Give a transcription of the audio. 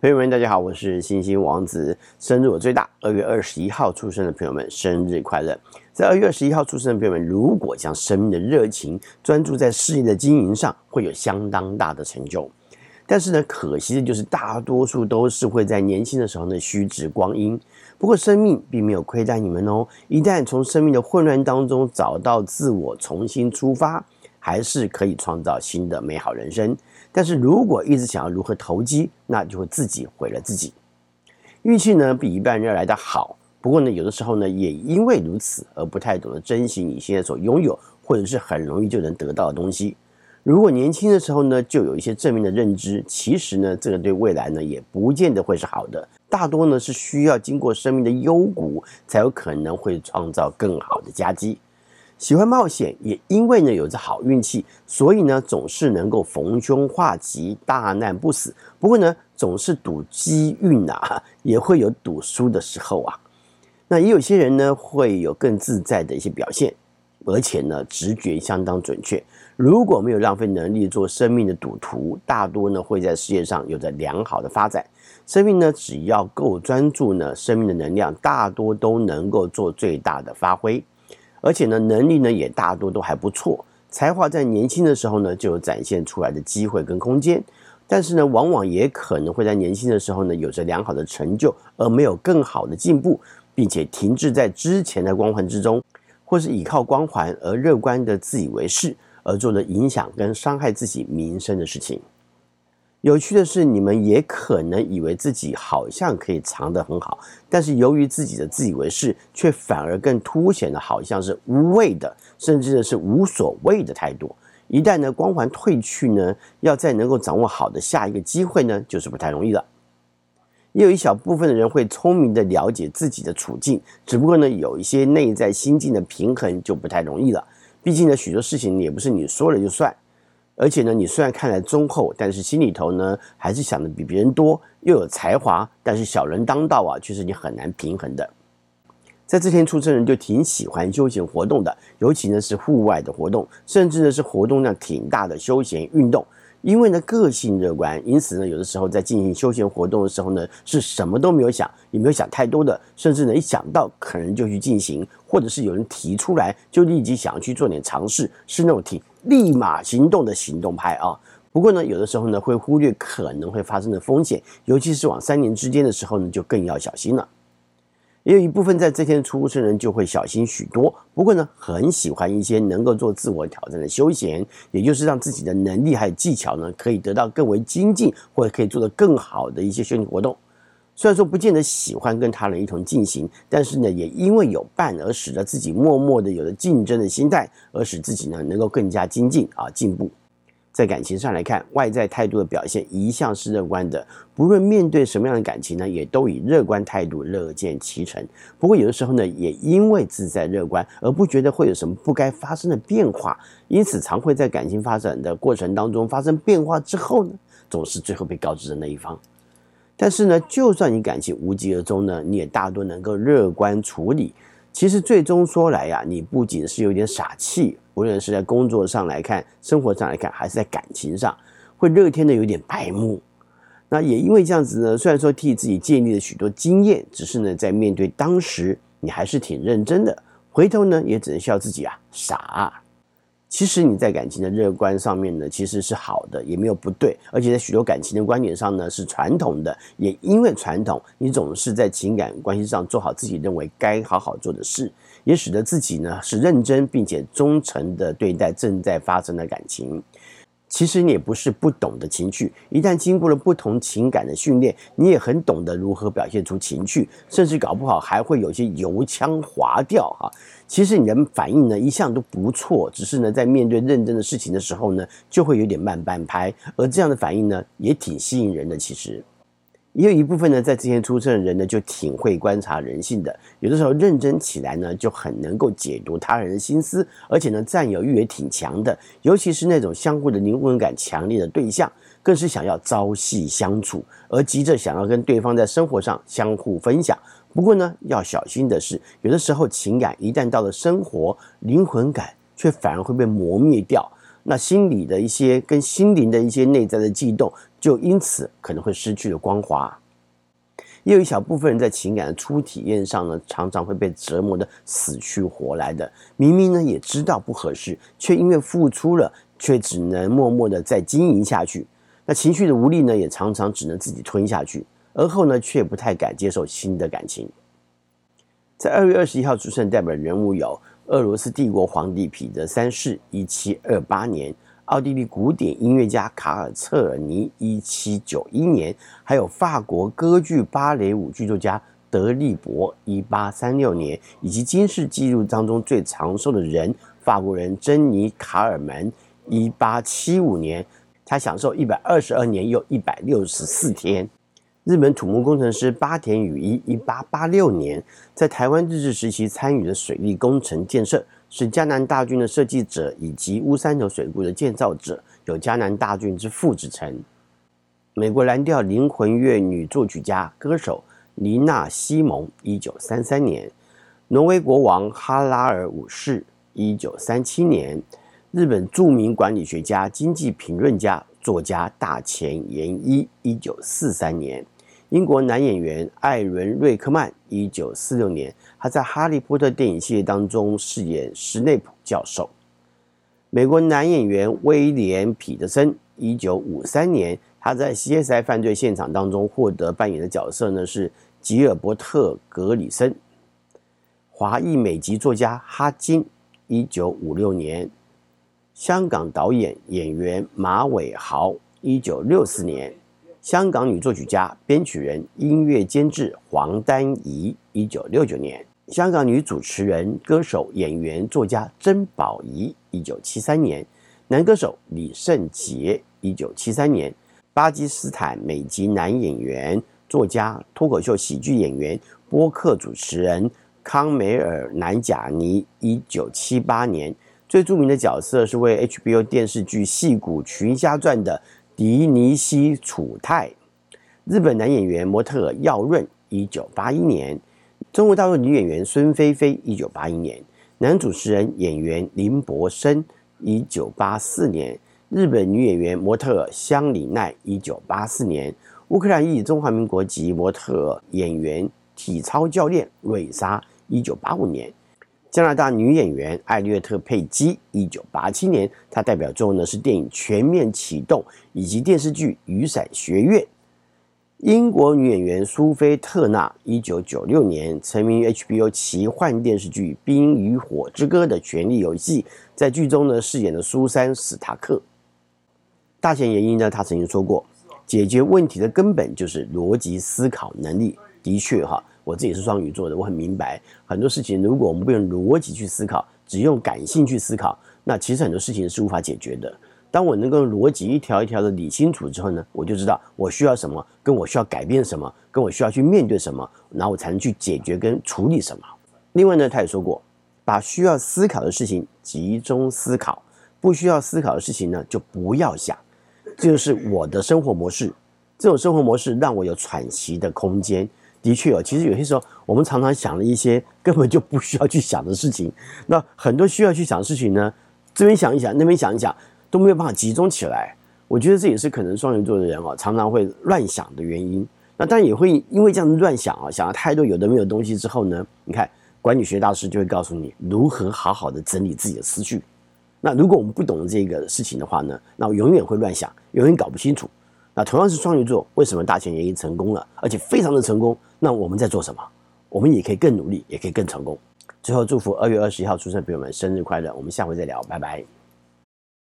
朋友们，大家好，我是星星王子。生日我最大，二月二十一号出生的朋友们，生日快乐！在二月二十一号出生的朋友们，如果将生命的热情专注在事业的经营上，会有相当大的成就。但是呢，可惜的就是大多数都是会在年轻的时候呢虚掷光阴。不过生命并没有亏待你们哦，一旦从生命的混乱当中找到自我，重新出发，还是可以创造新的美好人生。但是如果一直想要如何投机，那就会自己毁了自己。运气呢比一般人要来得好，不过呢有的时候呢也因为如此而不太懂得珍惜你现在所拥有，或者是很容易就能得到的东西。如果年轻的时候呢就有一些正面的认知，其实呢这个对未来呢也不见得会是好的。大多呢是需要经过生命的幽谷，才有可能会创造更好的佳绩。喜欢冒险，也因为呢有着好运气，所以呢总是能够逢凶化吉，大难不死。不过呢总是赌机运呐、啊，也会有赌输的时候啊。那也有些人呢会有更自在的一些表现，而且呢直觉相当准确。如果没有浪费能力做生命的赌徒，大多呢会在事业上有着良好的发展。生命呢只要够专注呢，生命的能量大多都能够做最大的发挥。而且呢，能力呢也大多都还不错，才华在年轻的时候呢就有展现出来的机会跟空间，但是呢，往往也可能会在年轻的时候呢有着良好的成就，而没有更好的进步，并且停滞在之前的光环之中，或是依靠光环而乐观的自以为是，而做了影响跟伤害自己名声的事情。有趣的是，你们也可能以为自己好像可以藏得很好，但是由于自己的自以为是，却反而更凸显的好像是无畏的，甚至呢是无所谓的态度。一旦呢光环褪去呢，要再能够掌握好的下一个机会呢，就是不太容易了。也有一小部分的人会聪明的了解自己的处境，只不过呢有一些内在心境的平衡就不太容易了。毕竟呢许多事情也不是你说了就算。而且呢，你虽然看来忠厚，但是心里头呢，还是想的比别人多，又有才华，但是小人当道啊，却是你很难平衡的。在这天出生人就挺喜欢休闲活动的，尤其呢是户外的活动，甚至呢是活动量挺大的休闲运动。因为呢个性乐观，因此呢有的时候在进行休闲活动的时候呢，是什么都没有想，也没有想太多的，甚至呢一想到可能就去进行，或者是有人提出来就立即想要去做点尝试，是那种挺立马行动的行动派啊。不过呢有的时候呢会忽略可能会发生的风险，尤其是往三年之间的时候呢就更要小心了。也有一部分在这天出生人就会小心许多，不过呢，很喜欢一些能够做自我挑战的休闲，也就是让自己的能力还有技巧呢，可以得到更为精进，或者可以做得更好的一些休闲活动。虽然说不见得喜欢跟他人一同进行，但是呢，也因为有伴而使得自己默默的有了竞争的心态，而使自己呢能够更加精进啊进步。在感情上来看，外在态度的表现一向是乐观的，不论面对什么样的感情呢，也都以乐观态度乐见其成。不过有的时候呢，也因为自在乐观而不觉得会有什么不该发生的变化，因此常会在感情发展的过程当中发生变化之后呢，总是最后被告知的那一方。但是呢，就算你感情无疾而终呢，你也大多能够乐观处理。其实最终说来呀，你不仅是有点傻气。无论是在工作上来看，生活上来看，还是在感情上，会热天的有点白目。那也因为这样子呢，虽然说替自己建立了许多经验，只是呢，在面对当时，你还是挺认真的。回头呢，也只能笑自己啊，傻。其实你在感情的乐观上面呢，其实是好的，也没有不对。而且在许多感情的观点上呢，是传统的。也因为传统，你总是在情感关系上做好自己认为该好好做的事，也使得自己呢是认真并且忠诚的对待正在发生的感情。其实你也不是不懂得情趣，一旦经过了不同情感的训练，你也很懂得如何表现出情趣，甚至搞不好还会有些油腔滑调哈。其实你的反应呢一向都不错，只是呢在面对认真的事情的时候呢，就会有点慢半拍，而这样的反应呢也挺吸引人的，其实。也有一部分呢，在之前出生的人呢，就挺会观察人性的。有的时候认真起来呢，就很能够解读他人的心思，而且呢，占有欲也挺强的。尤其是那种相互的灵魂感强烈的对象，更是想要朝夕相处，而急着想要跟对方在生活上相互分享。不过呢，要小心的是，有的时候情感一旦到了生活，灵魂感却反而会被磨灭掉。那心理的一些跟心灵的一些内在的悸动，就因此可能会失去了光滑。也有一小部分人在情感的初体验上呢，常常会被折磨得死去活来的。明明呢也知道不合适，却因为付出了，却只能默默的再经营下去。那情绪的无力呢，也常常只能自己吞下去，而后呢却不太敢接受新的感情。在二月二十一号出生的代表人物有俄罗斯帝国皇帝彼得三世（一七二八年）。奥地利古典音乐家卡尔策尔尼，一七九一年；还有法国歌剧芭蕾舞剧作家德利伯，一八三六年；以及金世纪录当中最长寿的人，法国人珍妮卡尔门，一八七五年，他享受一百二十二年又一百六十四天。日本土木工程师八田与一，一八八六年，在台湾日治时期参与的水利工程建设。是嘉南大圳的设计者以及乌山头水库的建造者，有嘉南大圳之父之称。美国蓝调灵魂乐女作曲家、歌手妮娜·西蒙，一九三三年；挪威国王哈拉尔五世，一九三七年；日本著名管理学家、经济评论家、作家大前研一，一九四三年。英国男演员艾伦·瑞克曼，一九四六年，他在《哈利波特》电影系列当中饰演史内普教授。美国男演员威廉·彼得森，一九五三年，他在《CSI 犯罪现场》当中获得扮演的角色呢是吉尔伯特·格里森。华裔美籍作家哈金，一九五六年。香港导演演员马伟豪，一九六四年。香港女作曲家、编曲人、音乐监制黄丹仪，一九六九年；香港女主持人、歌手、演员、作家曾宝仪，一九七三年；男歌手李圣杰，一九七三年；巴基斯坦美籍男演员、作家、脱口秀喜剧演员、播客主持人康梅尔南贾尼，一九七八年。最著名的角色是为 HBO 电视剧《戏骨群侠传》的。迪尼西·楚泰，日本男演员、模特耀润，一九八一年；中国大陆女演员孙菲菲，一九八一年；男主持人、演员林柏森，一九八四年；日本女演员、模特香里奈，一九八四年；乌克兰裔中华民国籍模特、演员、体操教练瑞莎，一九八五年。加拿大女演员艾略特·佩姬，一九八七年，她代表作呢是电影《全面启动》以及电视剧《雨伞学院》。英国女演员苏菲·特纳，一九九六年，成名于 HBO 奇幻电视剧《冰与火之歌》的权力游戏，在剧中呢饰演了苏珊·史塔克。大前研一呢，他曾经说过，解决问题的根本就是逻辑思考能力。的确哈。我自己是双鱼座的，我很明白很多事情，如果我们不用逻辑去思考，只用感性去思考，那其实很多事情是无法解决的。当我能够逻辑一条一条的理清楚之后呢，我就知道我需要什么，跟我需要改变什么，跟我需要去面对什么，然后我才能去解决跟处理什么。另外呢，他也说过，把需要思考的事情集中思考，不需要思考的事情呢，就不要想。这就是我的生活模式，这种生活模式让我有喘息的空间。的确哦，其实有些时候我们常常想了一些根本就不需要去想的事情。那很多需要去想的事情呢，这边想一想，那边想一想，都没有办法集中起来。我觉得这也是可能双鱼座的人哦，常常会乱想的原因。那当然也会因为这样子乱想啊，想了太多有的没有东西之后呢，你看管理学大师就会告诉你如何好好的整理自己的思绪。那如果我们不懂这个事情的话呢，那我永远会乱想，永远搞不清楚。那同样是双鱼座，为什么大前研一成功了，而且非常的成功？那我们在做什么？我们也可以更努力，也可以更成功。最后祝福二月二十一号出生的朋友们生日快乐！我们下回再聊，拜拜。